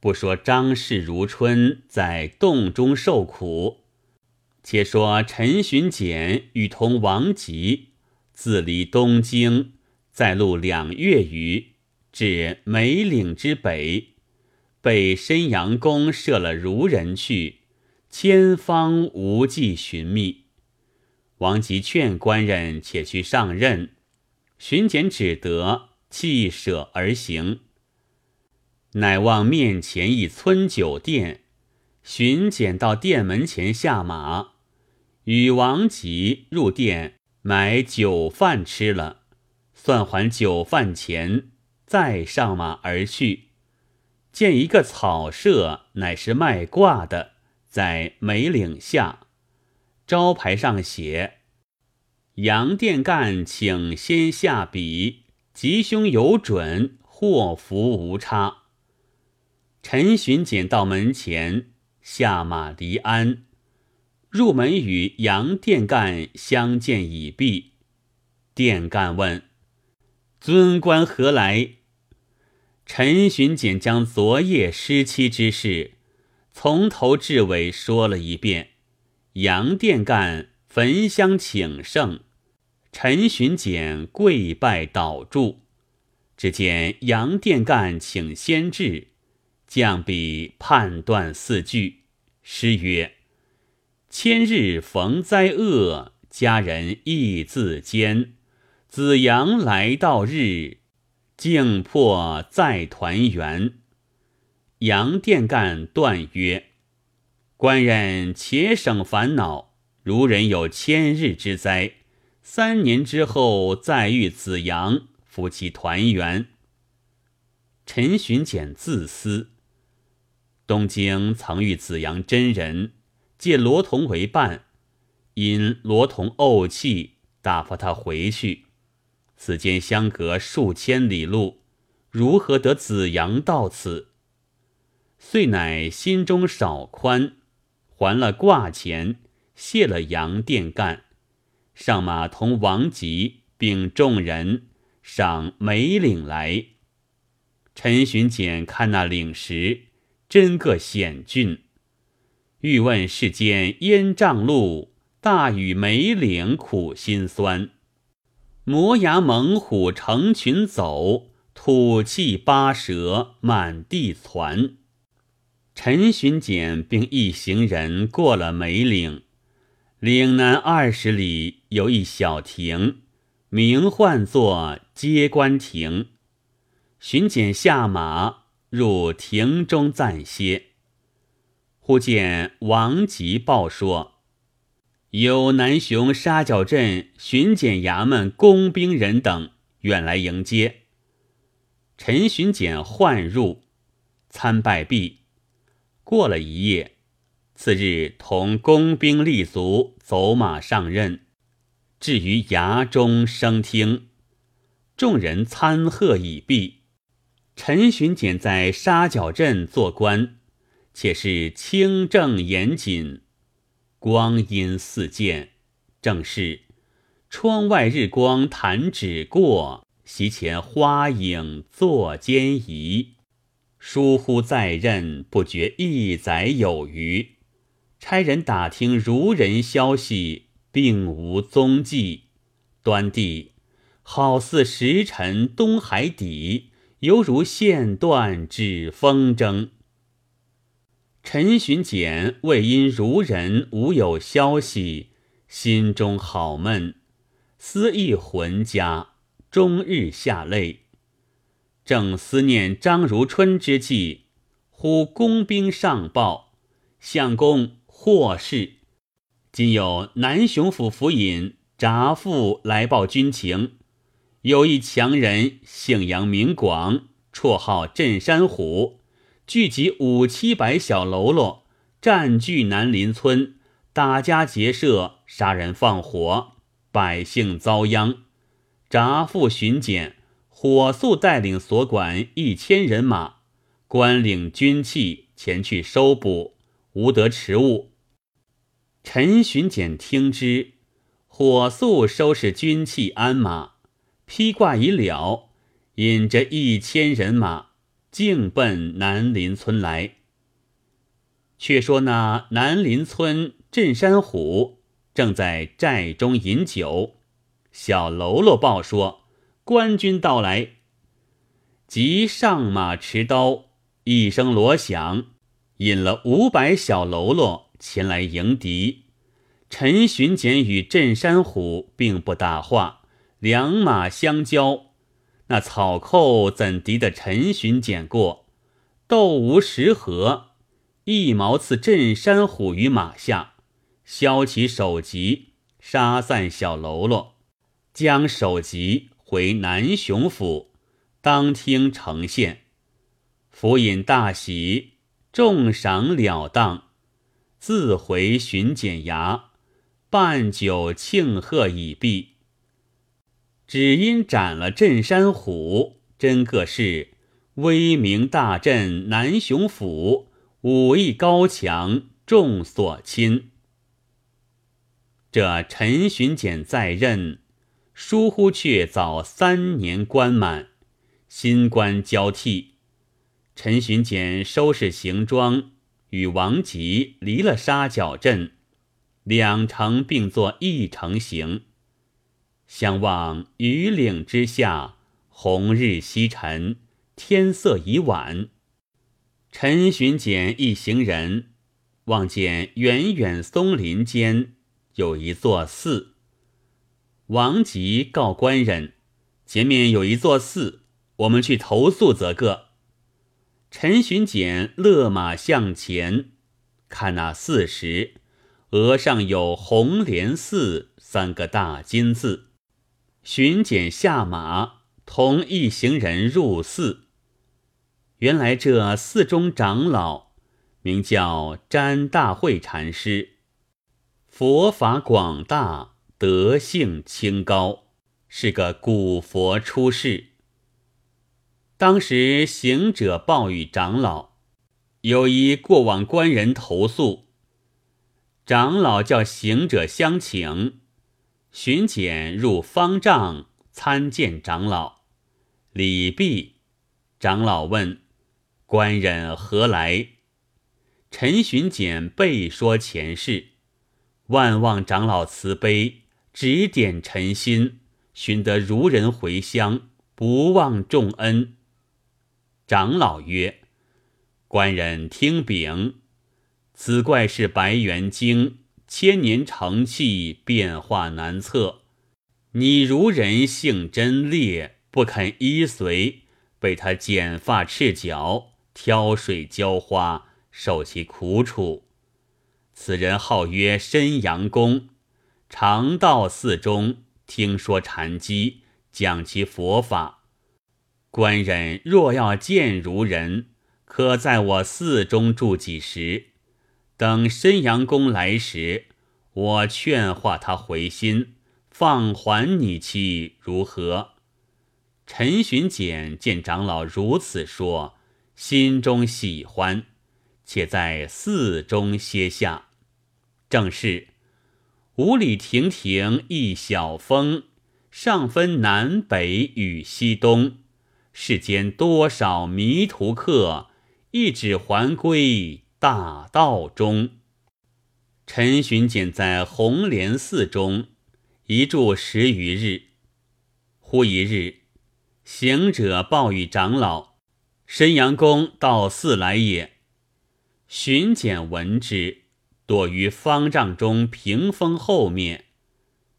不说张氏如春在洞中受苦，且说陈巡检与同王吉自离东京，在路两月余，至梅岭之北，被申阳公设了如人去，千方无计寻觅。王吉劝官人且去上任，巡检只得弃舍而行。乃望面前一村酒店，巡检到店门前下马，与王吉入店买酒饭吃了，算还酒饭钱，再上马而去。见一个草舍，乃是卖卦的，在梅岭下，招牌上写：“杨店干，请先下笔，吉凶有准，祸福无差。”陈巡检到门前，下马离鞍，入门与杨殿干相见已毕。殿干问：“尊官何来？”陈巡检将昨夜失妻之事从头至尾说了一遍。杨殿干焚香请圣，陈巡检跪拜祷祝。只见杨殿干请先至。降笔判断四句，诗曰：“千日逢灾厄，家人亦自坚。子阳来到日，竟破再团圆。”杨殿干断曰：“官人且省烦恼，如人有千日之灾，三年之后再遇子阳，夫妻团圆。”陈巡检自思。东京曾与紫阳真人，借罗童为伴，因罗童怄气，打发他回去。此间相隔数千里路，如何得紫阳到此？遂乃心中少宽，还了挂钱，谢了杨殿干，上马同王吉并众人上梅岭来。陈巡检看那岭时。真个险峻，欲问世间烟瘴路，大雨梅岭苦心酸。磨牙猛虎成群走，吐气八蛇满地窜。陈巡检并一行人过了梅岭，岭南二十里有一小亭，名唤作接官亭。巡检下马。入庭中暂歇，忽见王吉报说，有南雄沙角镇巡检衙门工兵人等远来迎接。陈巡检唤入，参拜毕，过了一夜，次日同工兵立足，走马上任。至于衙中升听，众人参贺已毕。陈巡检在沙角镇做官，且是清正严谨，光阴似箭。正是窗外日光弹指过，席前花影坐间移。疏忽在任，不觉一载有余。差人打听如人消息，并无踪迹，端地好似石沉东海底。犹如线断指风筝。陈巡检为因如人无有消息，心中好闷，思忆浑家，终日下泪。正思念张如春之际，忽工兵上报，相公获释。今有南雄府府尹札父来报军情。有一强人，姓杨名广，绰号镇山虎，聚集五七百小喽啰，占据南林村，打家劫舍，杀人放火，百姓遭殃。札父巡检火速带领所管一千人马，官领军器前去收捕，无得迟误。陈巡检听之，火速收拾军器鞍马。披挂已了，引着一千人马，径奔南林村来。却说那南林村镇山虎正在寨中饮酒，小喽啰报说官军到来，即上马持刀，一声锣响，引了五百小喽啰前来迎敌。陈巡检与镇山虎并不打话，两马相交，那草寇怎敌得陈巡检过？斗无十合。一矛刺镇山虎于马下，削其首级，杀散小喽啰，将首级回南雄府，当听呈现。府尹大喜，重赏了当，自回巡检衙，办酒庆贺已毕。只因斩了镇山虎，真个是威名大振南雄府。武艺高强，众所亲。这陈巡检在任，疏忽却早三年官满，新官交替。陈巡检收拾行装，与王吉离了沙角镇，两城并作一城行。相望榆岭之下，红日西沉，天色已晚。陈巡检一行人望见远远松林间有一座寺，王吉告官人：“前面有一座寺，我们去投宿则个。”陈巡检勒马向前，看那寺时，额上有“红莲寺”三个大金字。巡检下马，同一行人入寺。原来这寺中长老名叫詹大会禅师，佛法广大，德性清高，是个古佛出世。当时行者报与长老，有一过往官人投诉，长老叫行者相请，巡检入方丈参见长老，礼毕，长老问。官人何来？陈巡检备说前世，万望长老慈悲，指点陈心，寻得如人回乡，不忘重恩。长老曰：“官人听禀，此怪是白猿精，千年成器，变化难测。你如人性真烈，不肯依随，被他剪发赤脚。”挑水浇花，受其苦楚。此人号曰申阳公，常到寺中听说禅机，讲其佛法。官人若要见如人，可在我寺中住几时？等申阳公来时，我劝化他回心，放还你妻如何？陈巡检见长老如此说。心中喜欢，且在寺中歇下。正是五里亭亭一小峰，上分南北与西东。世间多少迷途客，一指还归大道中。陈巡检在红莲寺中一住十余日。忽一日，行者报与长老。申阳公到寺来也，巡检闻之，躲于方丈中屏风后面。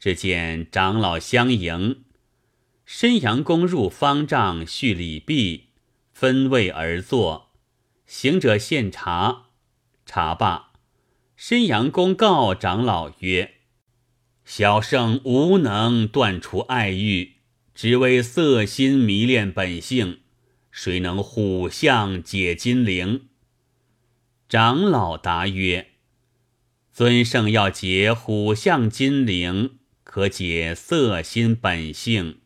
只见长老相迎，申阳公入方丈叙礼毕，分位而坐。行者献茶，茶罢，申阳公告长老曰：“小圣无能断除爱欲，只为色心迷恋本性。”谁能虎相解金铃？长老答曰：“尊圣要解虎相金铃，可解色心本性。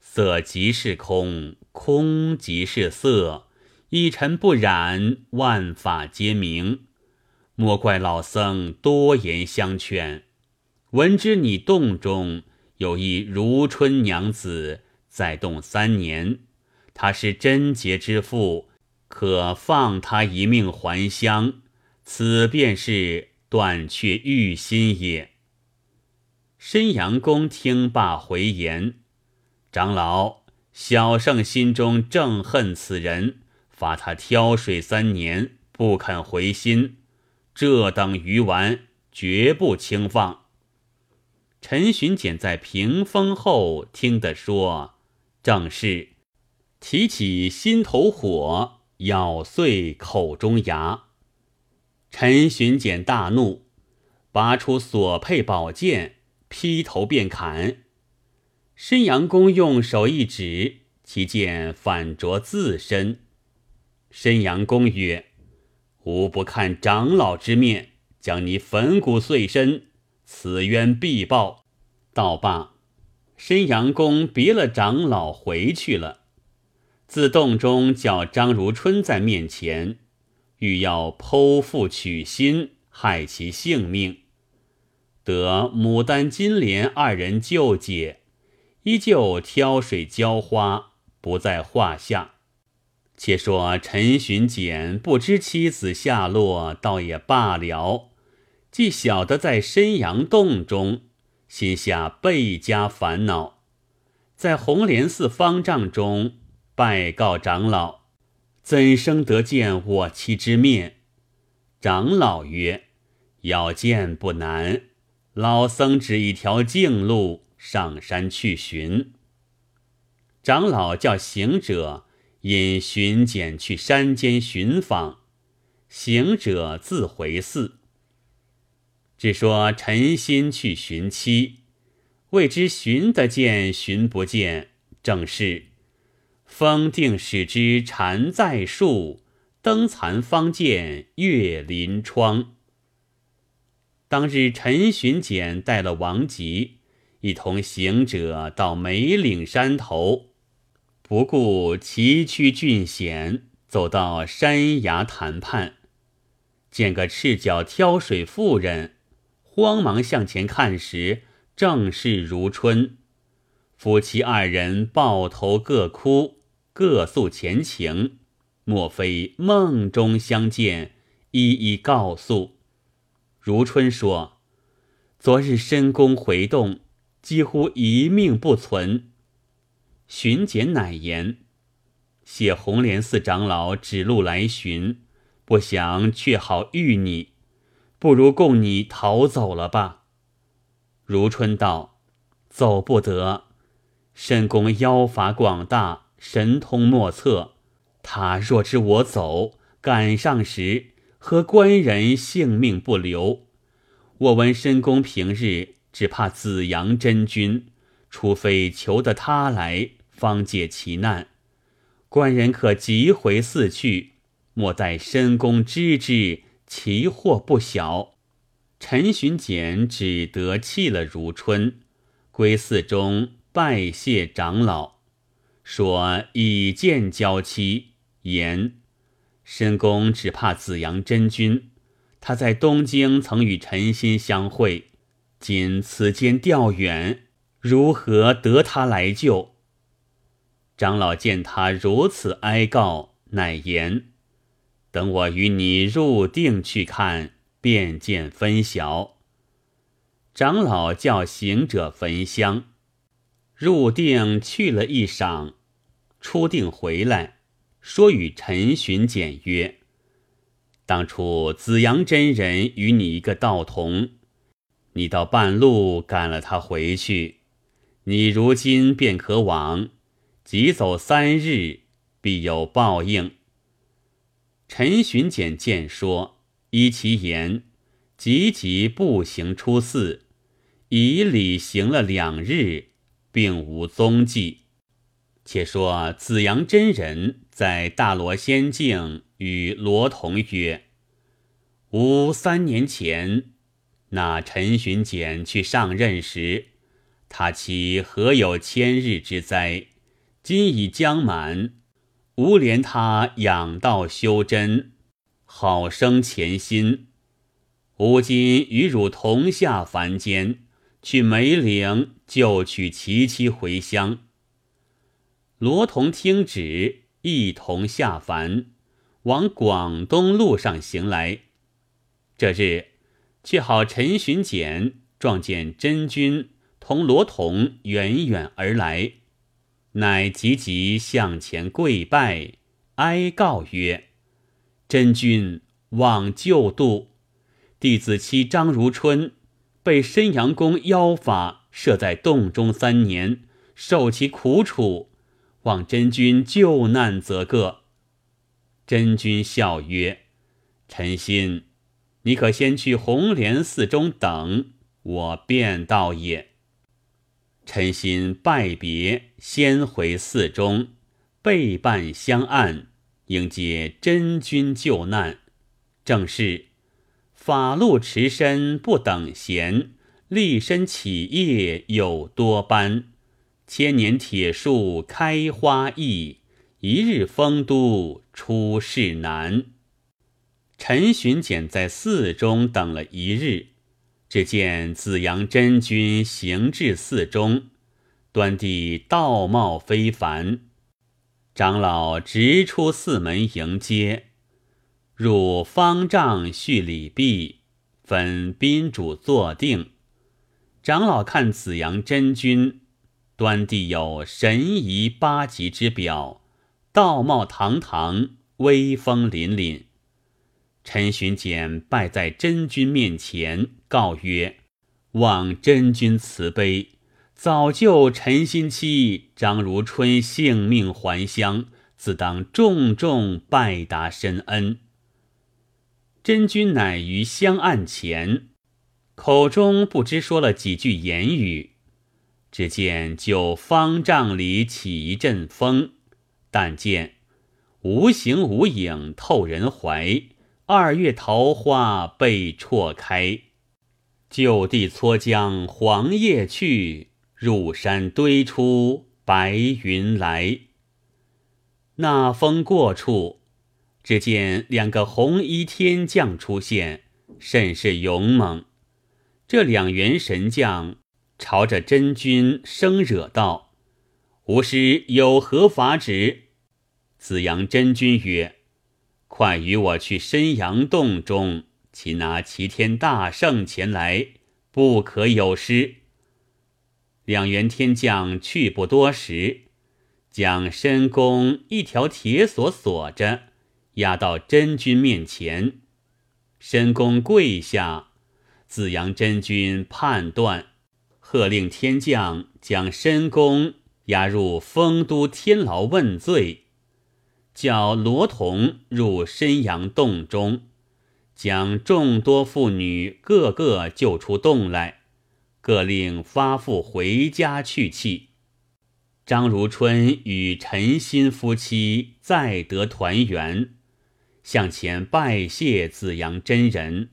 色即是空，空即是色，一尘不染，万法皆明。莫怪老僧多言相劝。闻知你洞中有一如春娘子，在洞三年。”他是贞洁之妇，可放他一命还乡，此便是断却欲心也。”申阳公听罢回言：“长老，小圣心中正恨此人，罚他挑水三年，不肯回心。这等鱼丸，绝不轻放。”陈巡检在屏风后听得说，正是提起心头火，咬碎口中牙。陈巡检大怒，拔出所佩宝剑。劈头便砍，申阳公用手一指，其剑反着自身。申阳公曰：“吾不看长老之面，将你粉骨碎身，此冤必报。”道罢，申阳公别了长老回去了。自洞中叫张如春在面前，欲要剖腹取心，害其性命。得牡丹、金莲二人救解，依旧挑水浇花，不在话下。且说陈巡检不知妻子下落，倒也罢了；既晓得在深阳洞中，心下倍加烦恼。在红莲寺方丈中拜告长老，怎生得见我妻之面？长老曰：“要见不难。”老僧指一条径路，上山去寻。长老叫行者引巡检去山间寻访，行者自回寺。只说陈心去寻妻，未知寻得见寻不见，正是风定使之蝉在树，灯残方见月临窗。当日，陈巡检带了王吉，一同行者到梅岭山头，不顾崎岖峻险，走到山崖潭畔，见个赤脚挑水妇人，慌忙向前看时，正是如春。夫妻二人抱头各哭，各诉前情，莫非梦中相见，一一告诉。如春说：“昨日深宫回动，几乎一命不存。”巡检乃言：“谢红莲寺长老指路来寻，不想却好遇你，不如供你逃走了吧。”如春道：“走不得，申公妖法广大，神通莫测。他若知我走，赶上时。”和官人性命不留，我闻申公平日只怕子阳真君，除非求得他来，方解其难。官人可急回寺去，莫待申公知之，其祸不小。陈巡检只得弃了如春，归寺中拜谢长老，说以见娇妻，言。申公只怕子阳真君，他在东京曾与陈心相会，今此间调远，如何得他来救？长老见他如此哀告，乃言：“等我与你入定去看，便见分晓。”长老叫行者焚香，入定去了一晌，出定回来。说与陈巡检曰：“当初紫阳真人与你一个道同，你到半路赶了他回去，你如今便可往，急走三日，必有报应。”陈巡检见说，依其言，急急步行出寺，以礼行了两日，并无踪迹。且说子阳真人。在大罗仙境与罗童曰：“吾三年前那陈巡检去上任时，他妻何有千日之灾？今已将满，吾怜他养道修真，好生潜心。吾今与汝同下凡间，去梅岭救取其妻回乡。”罗同听旨，一同下凡，往广东路上行来。这日，却好陈巡检撞见真君同罗同远远而来，乃急急向前跪拜，哀告曰：“真君望救度，弟子妻张如春被申阳公妖法设在洞中三年，受其苦楚，望真君救难则个。”真君笑曰：“臣心。”你可先去红莲寺中等，我便到也。陈心拜别，先回寺中，备伴相按，迎接真君救难。正是法路持身不等闲，立身起业有多般。千年铁树开花易，一日丰都出世难。陈巡检在寺中等了一日，只见紫阳真君行至寺中，端地道貌非凡。长老直出寺门迎接，入方丈叙礼毕，分宾主坐定。长老看紫阳真君，端地有神仪八极之表，道貌堂堂，威风凛凛。陈巡检拜在真君面前，告曰：“望真君慈悲，早救陈新妻张如春性命还乡，自当重重拜答深恩。”真君乃于香案前，口中不知说了几句言语，只见就方丈里起一阵风，但见无形无影透人怀。二月桃花被错开，就地搓将黄叶去，入山堆出白云来。那风过处，只见两个红衣天将出现，甚是勇猛。这两员神将朝着真君生惹道：“吾师有何法旨？”子阳真君曰。快与我去申阳洞中，擒拿齐天大圣前来，不可有失。两员天将去不多时，将申公一条铁锁锁着，押到真君面前。申公跪下，子阳真君判断，喝令天将将申公押入丰都天牢问罪。叫罗童入深阳洞中，将众多妇女个个救出洞来，各令发妇回家去气。张如春与陈新夫妻再得团圆，向前拜谢紫阳真人。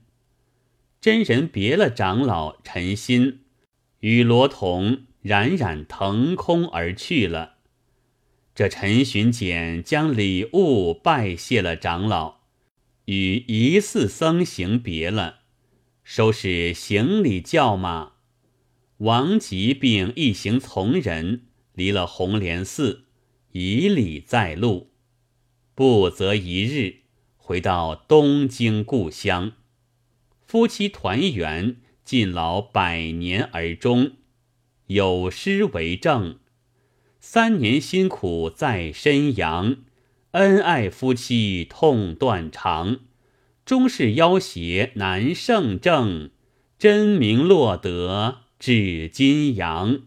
真人别了长老陈新，与罗童冉冉腾空而去了。这陈巡检将礼物拜谢了长老，与疑似僧行别了，收拾行李叫马。王吉并一行从人离了红莲寺，以礼在路，不则一日，回到东京故乡。夫妻团圆，尽老百年而终，有诗为证。三年辛苦在身阳，恩爱夫妻痛断肠。终是妖邪难胜正，真名落得至金阳。